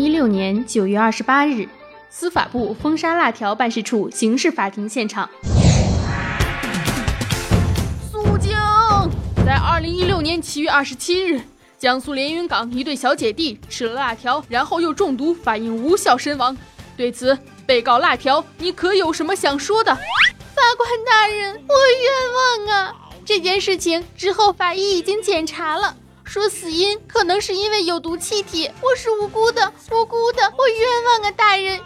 零一六年九月二十八日，司法部封杀辣条办事处刑事法庭现场。肃静！在二零一六年七月二十七日，江苏连云港一对小姐弟吃了辣条，然后又中毒，反应无效身亡。对此，被告辣条，你可有什么想说的？法官大人，我冤枉啊！这件事情之后，法医已经检查了。说死因可能是因为有毒气体，我是无辜的，无辜的，我冤枉啊，大人，冤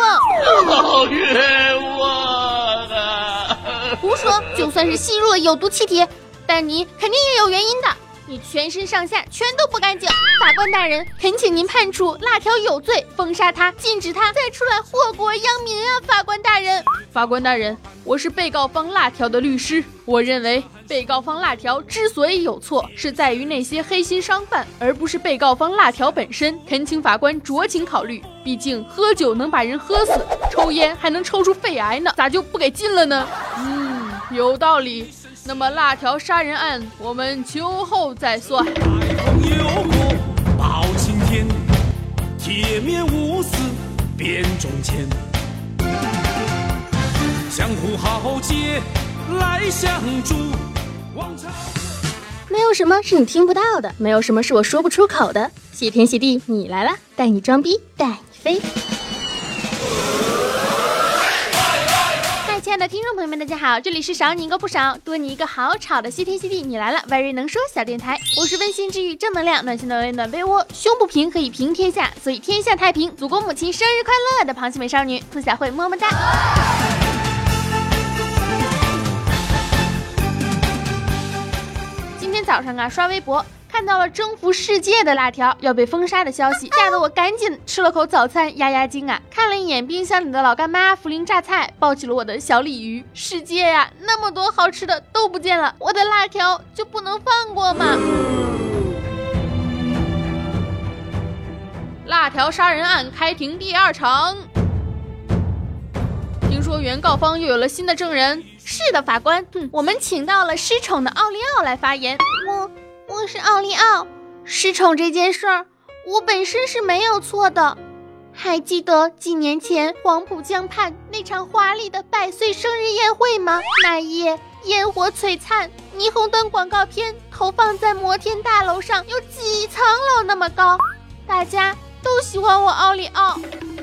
枉，好冤枉啊！胡说，就算是吸入了有毒气体，但你肯定也有原因的，你全身上下全都不干净。法官大人，恳请您判处辣条有罪，封杀他，禁止他再出来祸国殃民啊！法官大人，法官大人，我是被告方辣条的律师，我认为。被告方辣条之所以有错，是在于那些黑心商贩，而不是被告方辣条本身。恳请法官酌情考虑，毕竟喝酒能把人喝死，抽烟还能抽出肺癌呢，咋就不给禁了呢？嗯，有道理。那么辣条杀人案，我们秋后再算。有过包青天，铁面无私辨忠奸，江湖豪杰来相助。没有什么是你听不到的，没有什么是我说不出口的。谢天谢地，你来了，带你装逼，带你飞。亲爱的听众朋友们，大家好，这里是少你一个不少，多你一个好吵的西天西地，你来了，very 能说小电台，我是温馨治愈正能量，暖心暖胃暖被窝，胸不平可以平天下，所以天下太平。祖国母亲生日快乐的螃蟹美少女兔小慧，么么哒。早上啊，刷微博看到了征服世界的辣条要被封杀的消息，吓得我赶紧吃了口早餐压压惊啊！看了一眼冰箱里的老干妈、涪陵榨菜，抱起了我的小鲤鱼。世界呀，那么多好吃的都不见了，我的辣条就不能放过吗？辣条杀人案开庭第二场，听说原告方又有了新的证人。是的，法官，我们请到了失宠的奥利奥来发言。我我是奥利奥，失宠这件事儿，我本身是没有错的。还记得几年前黄浦江畔那场华丽的百岁生日宴会吗？那夜烟火璀璨，霓虹灯广告片投放在摩天大楼上，有几层楼那么高，大家都喜欢我奥利奥。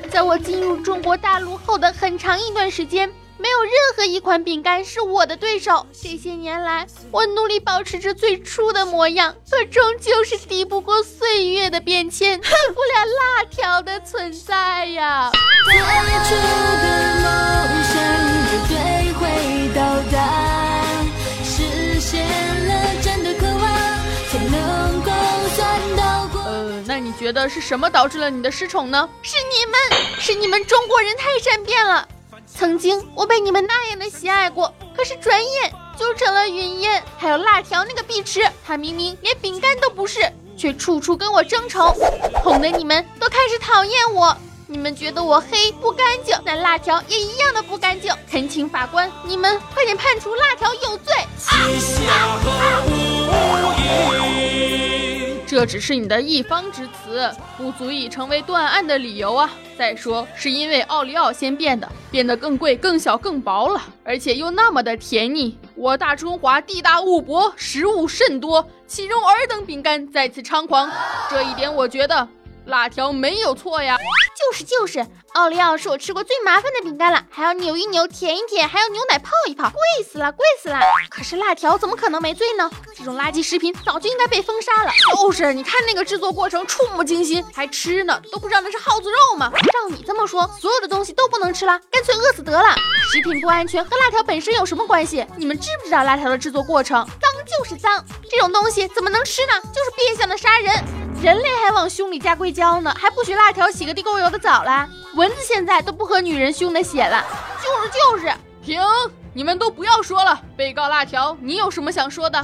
在我进入中国大陆后的很长一段时间。没有任何一款饼干是我的对手。这些年来，我努力保持着最初的模样，可终究是敌不过岁月的变迁，抵 不了辣条的存在呀。最初的梦想绝对会到达，实现了真的渴望，才能够算到过。呃，那你觉得是什么导致了你的失宠呢？是你们，是你们中国人太善变了。曾经我被你们那样的喜爱过，可是转眼就成了云烟。还有辣条那个碧池，他明明连饼干都不是，却处处跟我争宠，哄得你们都开始讨厌我。你们觉得我黑不干净，那辣条也一样的不干净。恳请法官，你们快点判处辣条有罪。这只是你的一方之词，不足以成为断案的理由啊！再说，是因为奥利奥先变的，变得更贵、更小、更薄了，而且又那么的甜腻。我大中华地大物博，食物甚多，岂容尔等饼干再次猖狂？这一点，我觉得。辣条没有错呀，就是就是，奥利奥是我吃过最麻烦的饼干了，还要扭一扭、舔一舔，还要牛奶泡一泡，贵死了，贵死了。可是辣条怎么可能没罪呢？这种垃圾食品早就应该被封杀了。就是，你看那个制作过程，触目惊心，还吃呢，都不知道那是耗子肉吗？照你这么说，所有的东西都不能吃了，干脆饿死得了。食品不安全和辣条本身有什么关系？你们知不知道辣条的制作过程？脏就是脏，这种东西怎么能吃呢？就是变相的杀人。人类还往胸里加硅胶呢，还不许辣条洗个地沟油的澡啦？蚊子现在都不喝女人胸的血了，就是就是。停，你们都不要说了。被告辣条，你有什么想说的？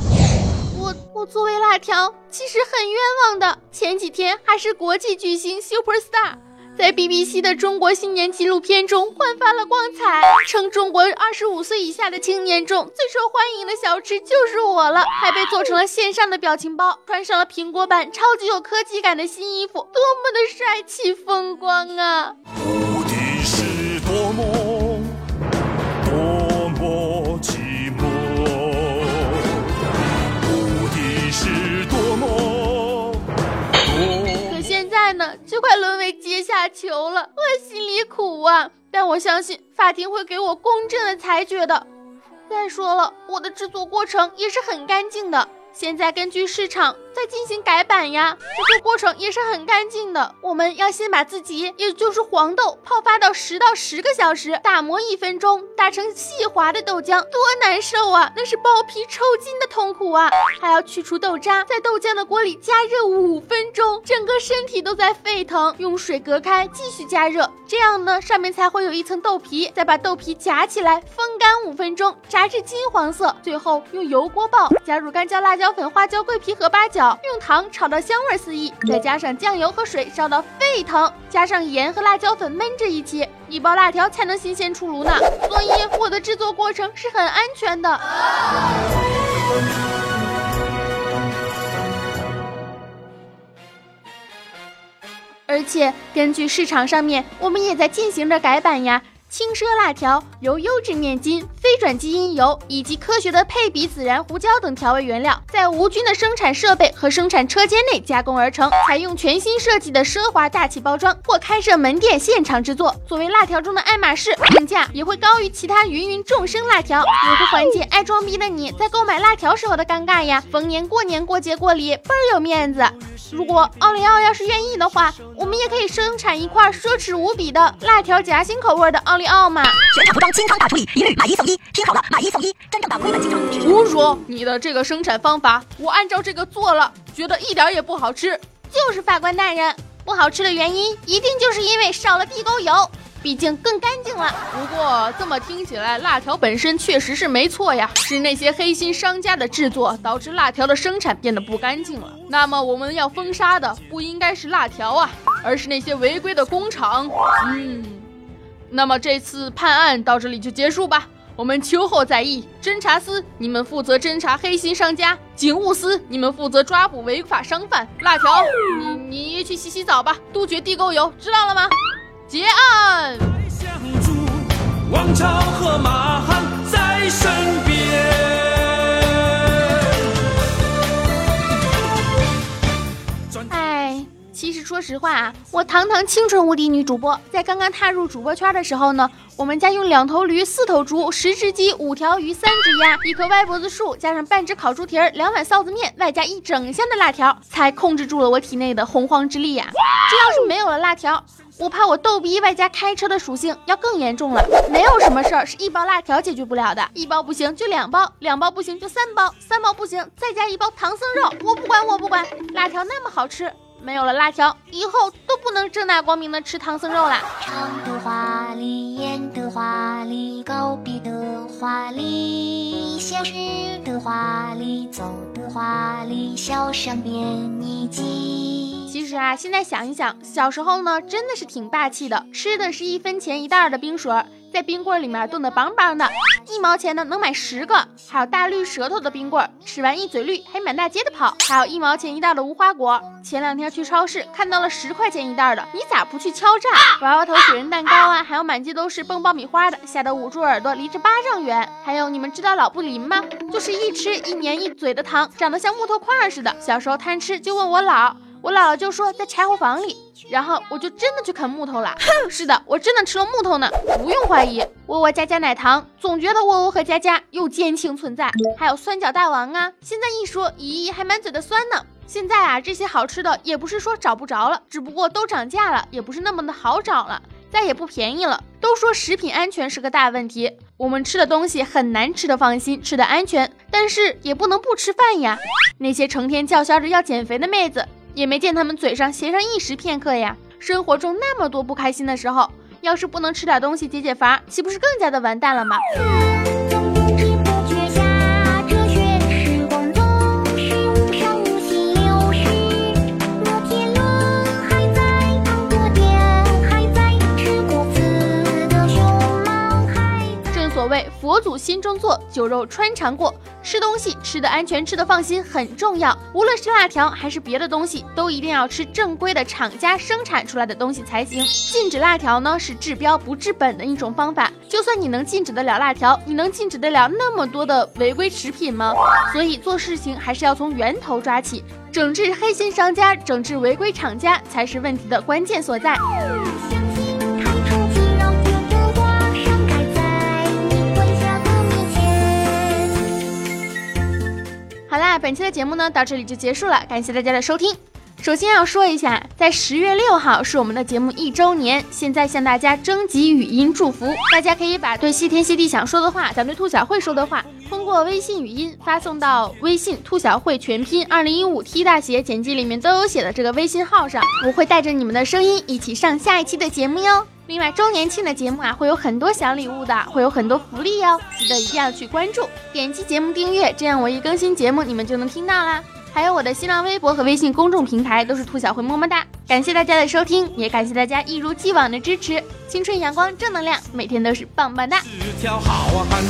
我我作为辣条，其实很冤枉的。前几天还是国际巨星 super star，在 BBC 的中国新年纪录片中焕发了光彩，称中国二十五岁以下的青年中最受欢迎的小吃就是我了，还被做成了线上的表情包，穿上了苹果版超级有科技感的新衣服，多么的帅气风光啊！我心里苦啊！但我相信法庭会给我公正的裁决的。再说了，我的制作过程也是很干净的。现在根据市场在进行改版呀，制作过程也是很干净的。我们要先把自己，也就是黄豆泡发到十到十个小时，打磨一分钟，打成细滑的豆浆，多难受啊！那是剥皮抽筋的痛苦啊！还要去除豆渣，在豆浆的锅里加热五分钟，整个身体都在沸腾，用水隔开，继续加热，这样呢，上面才会有一层豆皮。再把豆皮夹起来，风干五分钟，炸至金黄色，最后用油锅爆，加入干椒、辣椒。粉、花椒、桂皮和八角，用糖炒到香味四溢，再加上酱油和水烧到沸腾，加上盐和辣椒粉焖着一起，一包辣条才能新鲜出炉呢。所以我的制作过程是很安全的。而且根据市场上面，我们也在进行着改版呀。轻奢辣条由优质面筋、非转基因油以及科学的配比孜然胡椒等调味原料，在无菌的生产设备和生产车间内加工而成，采用全新设计的奢华大气包装，或开设门店现场制作。作为辣条中的爱马仕，定价也会高于其他芸芸众生辣条，也会缓解爱装逼的你在购买辣条时候的尴尬呀。逢年过年过节过礼，倍儿有面子。如果奥利奥要是愿意的话，我们也可以生产一块奢侈无比的辣条夹心口味的奥利奥嘛。全场服装清仓大处理，一律买一送一，听好了，买一送一，真正的亏本竞争。胡说！你的这个生产方法，我按照这个做了，觉得一点也不好吃。就是法官大人，不好吃的原因一定就是因为少了地沟油。毕竟更干净了。不过这么听起来，辣条本身确实是没错呀，是那些黑心商家的制作导致辣条的生产变得不干净了。那么我们要封杀的不应该是辣条啊，而是那些违规的工厂。嗯，那么这次判案到这里就结束吧。我们秋后再议。侦查司，你们负责侦查黑心商家；警务司，你们负责抓捕违法商贩。辣条，你你去洗洗澡吧，杜绝地沟油，知道了吗？结案。王朝和马汉在身边。哎，其实说实话啊，我堂堂清纯无敌女主播，在刚刚踏入主播圈的时候呢，我们家用两头驴、四头猪、十只鸡、五条鱼、三只鸭、一棵歪脖子树，加上半只烤猪蹄儿、两碗臊子面，外加一整箱的辣条，才控制住了我体内的洪荒之力呀！这要是没有了辣条，我怕我逗逼外加开车的属性要更严重了。没有什么事儿是一包辣条解决不了的，一包不行就两包，两包不行就三包，三包不行再加一包唐僧肉。我不管，我不管，辣条那么好吃，没有了辣条，以后都不能正大光明的吃唐僧肉啦。唱的华丽，演的华丽，高逼的华丽，现实的华丽，走的华丽，笑声变匿迹。其实啊，现在想一想，小时候呢，真的是挺霸气的，吃的是一分钱一袋的冰水，在冰棍里面冻得邦邦的，一毛钱呢能买十个。还有大绿舌头的冰棍，吃完一嘴绿，还满大街的跑。还有一毛钱一袋的无花果，前两天去超市看到了十块钱一袋的，你咋不去敲诈？娃娃头雪人蛋糕啊，还有满街都是蹦爆米花的，吓得捂住耳朵，离这八丈远。还有你们知道老布林吗？就是一吃一粘一嘴的糖，长得像木头块似的。小时候贪吃就问我姥。我姥姥就说在柴火房里，然后我就真的去啃木头了。是的，我真的吃了木头呢，不用怀疑。窝窝家家奶糖，总觉得窝窝和家家又奸情存在。还有酸角大王啊，现在一说，咦，还满嘴的酸呢。现在啊，这些好吃的也不是说找不着了，只不过都涨价了，也不是那么的好找了，再也不便宜了。都说食品安全是个大问题，我们吃的东西很难吃的放心，吃的安全，但是也不能不吃饭呀。那些成天叫嚣着要减肥的妹子。也没见他们嘴上闲上一时片刻呀。生活中那么多不开心的时候，要是不能吃点东西解解乏，岂不是更加的完蛋了吗？佛祖心中坐，酒肉穿肠过。吃东西吃的安全，吃的放心很重要。无论是辣条还是别的东西，都一定要吃正规的厂家生产出来的东西才行。禁止辣条呢，是治标不治本的一种方法。就算你能禁止得了辣条，你能禁止得了那么多的违规食品吗？所以做事情还是要从源头抓起，整治黑心商家，整治违规厂家，才是问题的关键所在。好啦，本期的节目呢到这里就结束了，感谢大家的收听。首先要说一下，在十月六号是我们的节目一周年，现在向大家征集语音祝福，大家可以把对谢天谢地想说的话，咱对兔小慧说的话，通过微信语音发送到微信兔小慧全拼二零一五 T 大写简介里面都有写的这个微信号上，我会带着你们的声音一起上下一期的节目哟。另外，周年庆的节目啊，会有很多小礼物的，会有很多福利哟，记得一定要去关注，点击节目订阅，这样我一更新节目，你们就能听到啦。还有我的新浪微博和微信公众平台都是兔小慧么么哒，感谢大家的收听，也感谢大家一如既往的支持，青春阳光正能量，每天都是棒棒哒。是条好汉，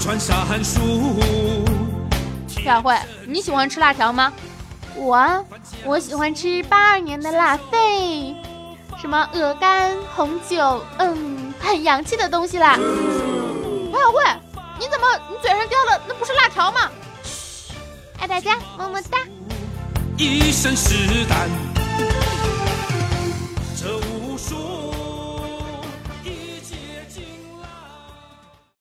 穿山鼠。兔小慧，你喜欢吃辣条吗？我我喜欢吃八二年的辣肺。什么鹅肝红酒，嗯，很洋气的东西啦。王小慧，你怎么你嘴上叼的那不是辣条吗？爱大家，么么哒。一身是胆。